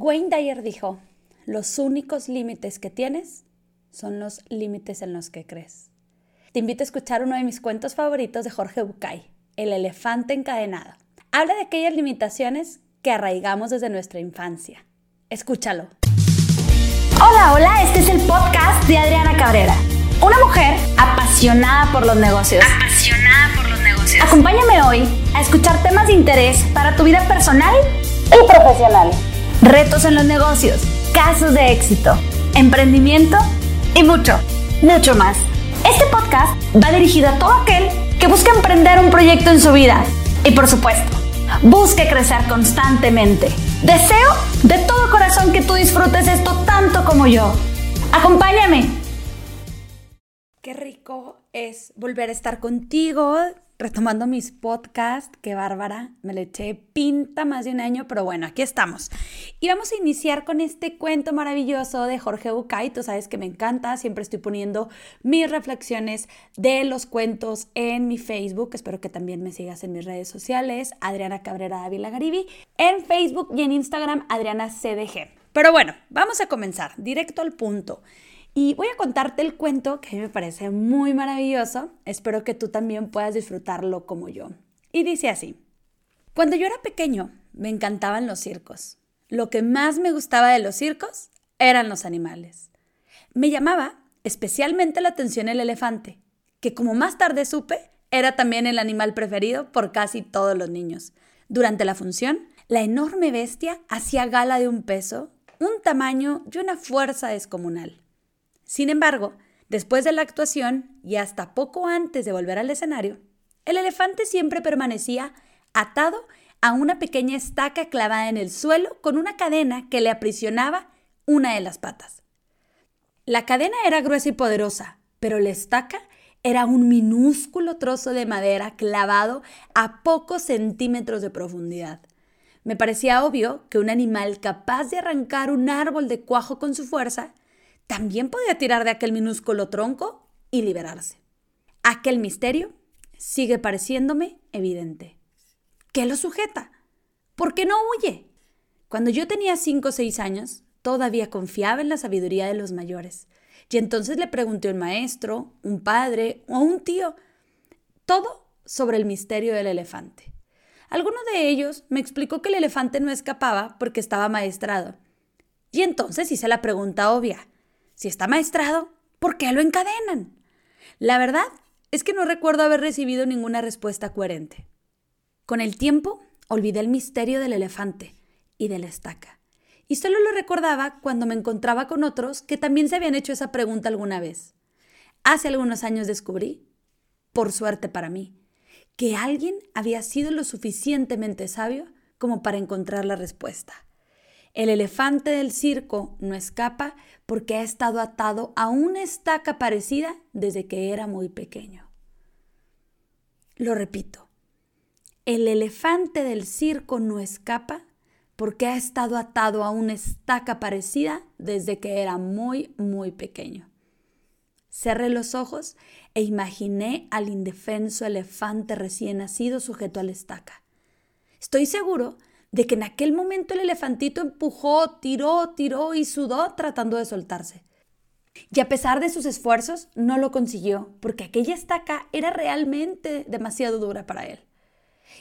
Wayne Dyer dijo, los únicos límites que tienes son los límites en los que crees. Te invito a escuchar uno de mis cuentos favoritos de Jorge Bucay, El elefante encadenado. Habla de aquellas limitaciones que arraigamos desde nuestra infancia. Escúchalo. Hola, hola, este es el podcast de Adriana Cabrera, una mujer apasionada por los negocios. Apasionada por los negocios. Acompáñame hoy a escuchar temas de interés para tu vida personal y profesional. Retos en los negocios, casos de éxito, emprendimiento y mucho, mucho más. Este podcast va dirigido a todo aquel que busca emprender un proyecto en su vida y por supuesto, busque crecer constantemente. Deseo de todo corazón que tú disfrutes esto tanto como yo. Acompáñame. Es volver a estar contigo, retomando mis podcasts, qué bárbara, me le eché pinta más de un año, pero bueno, aquí estamos. Y vamos a iniciar con este cuento maravilloso de Jorge Bucay, tú sabes que me encanta, siempre estoy poniendo mis reflexiones de los cuentos en mi Facebook, espero que también me sigas en mis redes sociales, Adriana Cabrera Ávila Garibi, en Facebook y en Instagram, Adriana CDG. Pero bueno, vamos a comenzar, directo al punto. Y voy a contarte el cuento que a mí me parece muy maravilloso. Espero que tú también puedas disfrutarlo como yo. Y dice así. Cuando yo era pequeño, me encantaban los circos. Lo que más me gustaba de los circos eran los animales. Me llamaba especialmente la atención el elefante, que como más tarde supe, era también el animal preferido por casi todos los niños. Durante la función, la enorme bestia hacía gala de un peso, un tamaño y una fuerza descomunal. Sin embargo, después de la actuación y hasta poco antes de volver al escenario, el elefante siempre permanecía atado a una pequeña estaca clavada en el suelo con una cadena que le aprisionaba una de las patas. La cadena era gruesa y poderosa, pero la estaca era un minúsculo trozo de madera clavado a pocos centímetros de profundidad. Me parecía obvio que un animal capaz de arrancar un árbol de cuajo con su fuerza también podía tirar de aquel minúsculo tronco y liberarse. Aquel misterio sigue pareciéndome evidente. ¿Qué lo sujeta? ¿Por qué no huye? Cuando yo tenía cinco o seis años, todavía confiaba en la sabiduría de los mayores. Y entonces le pregunté a un maestro, un padre o un tío, todo sobre el misterio del elefante. Alguno de ellos me explicó que el elefante no escapaba porque estaba maestrado. Y entonces hice la pregunta obvia. Si está maestrado, ¿por qué lo encadenan? La verdad es que no recuerdo haber recibido ninguna respuesta coherente. Con el tiempo, olvidé el misterio del elefante y de la estaca. Y solo lo recordaba cuando me encontraba con otros que también se habían hecho esa pregunta alguna vez. Hace algunos años descubrí, por suerte para mí, que alguien había sido lo suficientemente sabio como para encontrar la respuesta. El elefante del circo no escapa porque ha estado atado a una estaca parecida desde que era muy pequeño. Lo repito, el elefante del circo no escapa porque ha estado atado a una estaca parecida desde que era muy, muy pequeño. Cerré los ojos e imaginé al indefenso elefante recién nacido sujeto a la estaca. Estoy seguro de que en aquel momento el elefantito empujó, tiró, tiró y sudó tratando de soltarse. Y a pesar de sus esfuerzos, no lo consiguió, porque aquella estaca era realmente demasiado dura para él.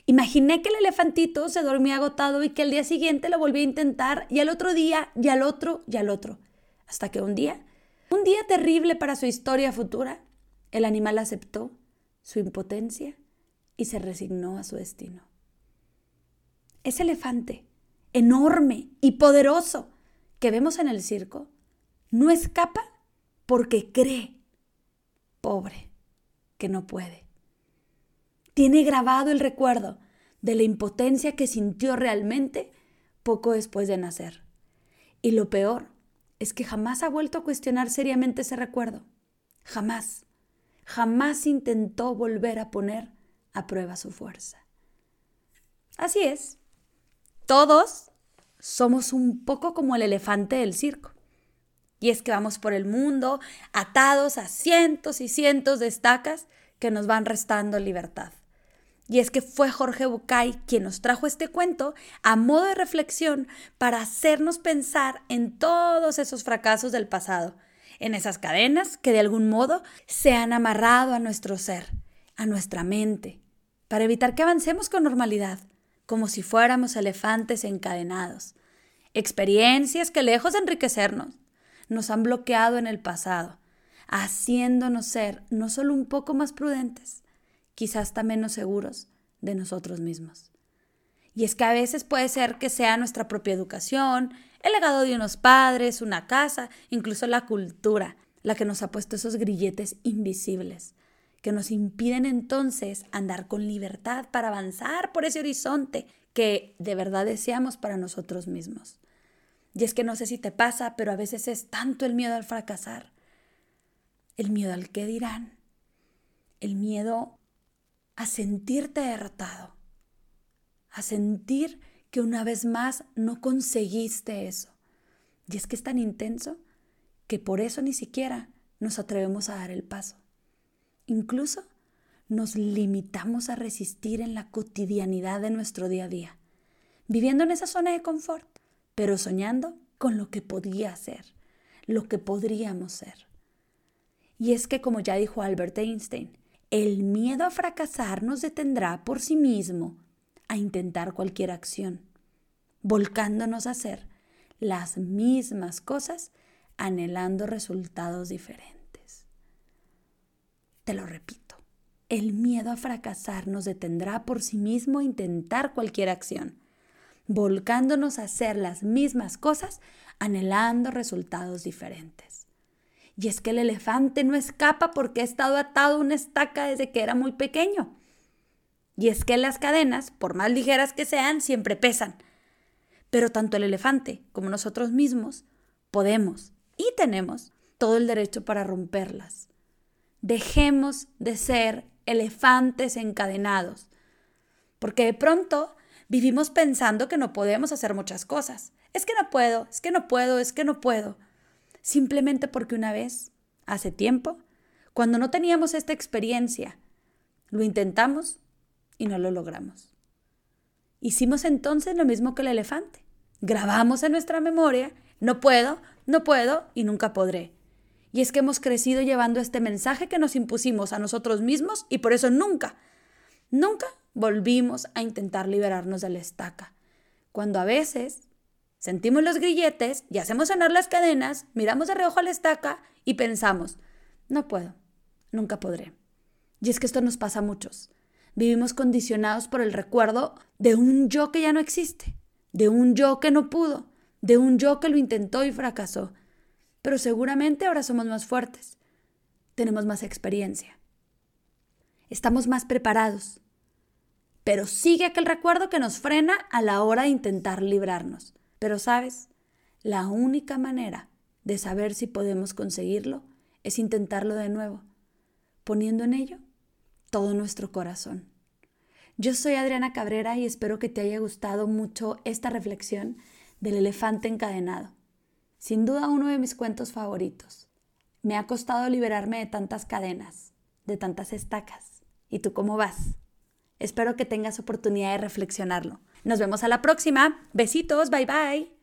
Imaginé que el elefantito se dormía agotado y que el día siguiente lo volvía a intentar, y al otro día, y al otro, y al otro. Hasta que un día, un día terrible para su historia futura, el animal aceptó su impotencia y se resignó a su destino ese elefante enorme y poderoso que vemos en el circo no escapa porque cree, pobre, que no puede. Tiene grabado el recuerdo de la impotencia que sintió realmente poco después de nacer. Y lo peor es que jamás ha vuelto a cuestionar seriamente ese recuerdo. Jamás. Jamás intentó volver a poner a prueba su fuerza. Así es. Todos somos un poco como el elefante del circo. Y es que vamos por el mundo atados a cientos y cientos de estacas que nos van restando libertad. Y es que fue Jorge Bucay quien nos trajo este cuento a modo de reflexión para hacernos pensar en todos esos fracasos del pasado, en esas cadenas que de algún modo se han amarrado a nuestro ser, a nuestra mente, para evitar que avancemos con normalidad, como si fuéramos elefantes encadenados. Experiencias que lejos de enriquecernos, nos han bloqueado en el pasado, haciéndonos ser no solo un poco más prudentes, quizás también menos seguros de nosotros mismos. Y es que a veces puede ser que sea nuestra propia educación, el legado de unos padres, una casa, incluso la cultura, la que nos ha puesto esos grilletes invisibles, que nos impiden entonces andar con libertad para avanzar por ese horizonte que de verdad deseamos para nosotros mismos. Y es que no sé si te pasa, pero a veces es tanto el miedo al fracasar, el miedo al qué dirán, el miedo a sentirte derrotado, a sentir que una vez más no conseguiste eso. Y es que es tan intenso que por eso ni siquiera nos atrevemos a dar el paso. Incluso nos limitamos a resistir en la cotidianidad de nuestro día a día, viviendo en esa zona de confort, pero soñando con lo que podía ser, lo que podríamos ser. Y es que, como ya dijo Albert Einstein, el miedo a fracasar nos detendrá por sí mismo a intentar cualquier acción, volcándonos a hacer las mismas cosas anhelando resultados diferentes. Te lo repito, el miedo a fracasar nos detendrá por sí mismo a intentar cualquier acción, volcándonos a hacer las mismas cosas anhelando resultados diferentes. Y es que el elefante no escapa porque ha estado atado a una estaca desde que era muy pequeño. Y es que las cadenas, por más ligeras que sean, siempre pesan. Pero tanto el elefante como nosotros mismos podemos y tenemos todo el derecho para romperlas. Dejemos de ser elefantes encadenados. Porque de pronto vivimos pensando que no podemos hacer muchas cosas. Es que no puedo, es que no puedo, es que no puedo simplemente porque una vez, hace tiempo, cuando no teníamos esta experiencia, lo intentamos y no lo logramos. Hicimos entonces lo mismo que el elefante. Grabamos en nuestra memoria, no puedo, no puedo y nunca podré. Y es que hemos crecido llevando este mensaje que nos impusimos a nosotros mismos y por eso nunca, nunca volvimos a intentar liberarnos de la estaca. Cuando a veces Sentimos los grilletes y hacemos sonar las cadenas, miramos de reojo a la estaca y pensamos, no puedo, nunca podré. Y es que esto nos pasa a muchos. Vivimos condicionados por el recuerdo de un yo que ya no existe, de un yo que no pudo, de un yo que lo intentó y fracasó. Pero seguramente ahora somos más fuertes, tenemos más experiencia, estamos más preparados. Pero sigue aquel recuerdo que nos frena a la hora de intentar librarnos. Pero sabes, la única manera de saber si podemos conseguirlo es intentarlo de nuevo, poniendo en ello todo nuestro corazón. Yo soy Adriana Cabrera y espero que te haya gustado mucho esta reflexión del elefante encadenado. Sin duda uno de mis cuentos favoritos. Me ha costado liberarme de tantas cadenas, de tantas estacas. ¿Y tú cómo vas? Espero que tengas oportunidad de reflexionarlo. Nos vemos a la próxima. Besitos, bye bye.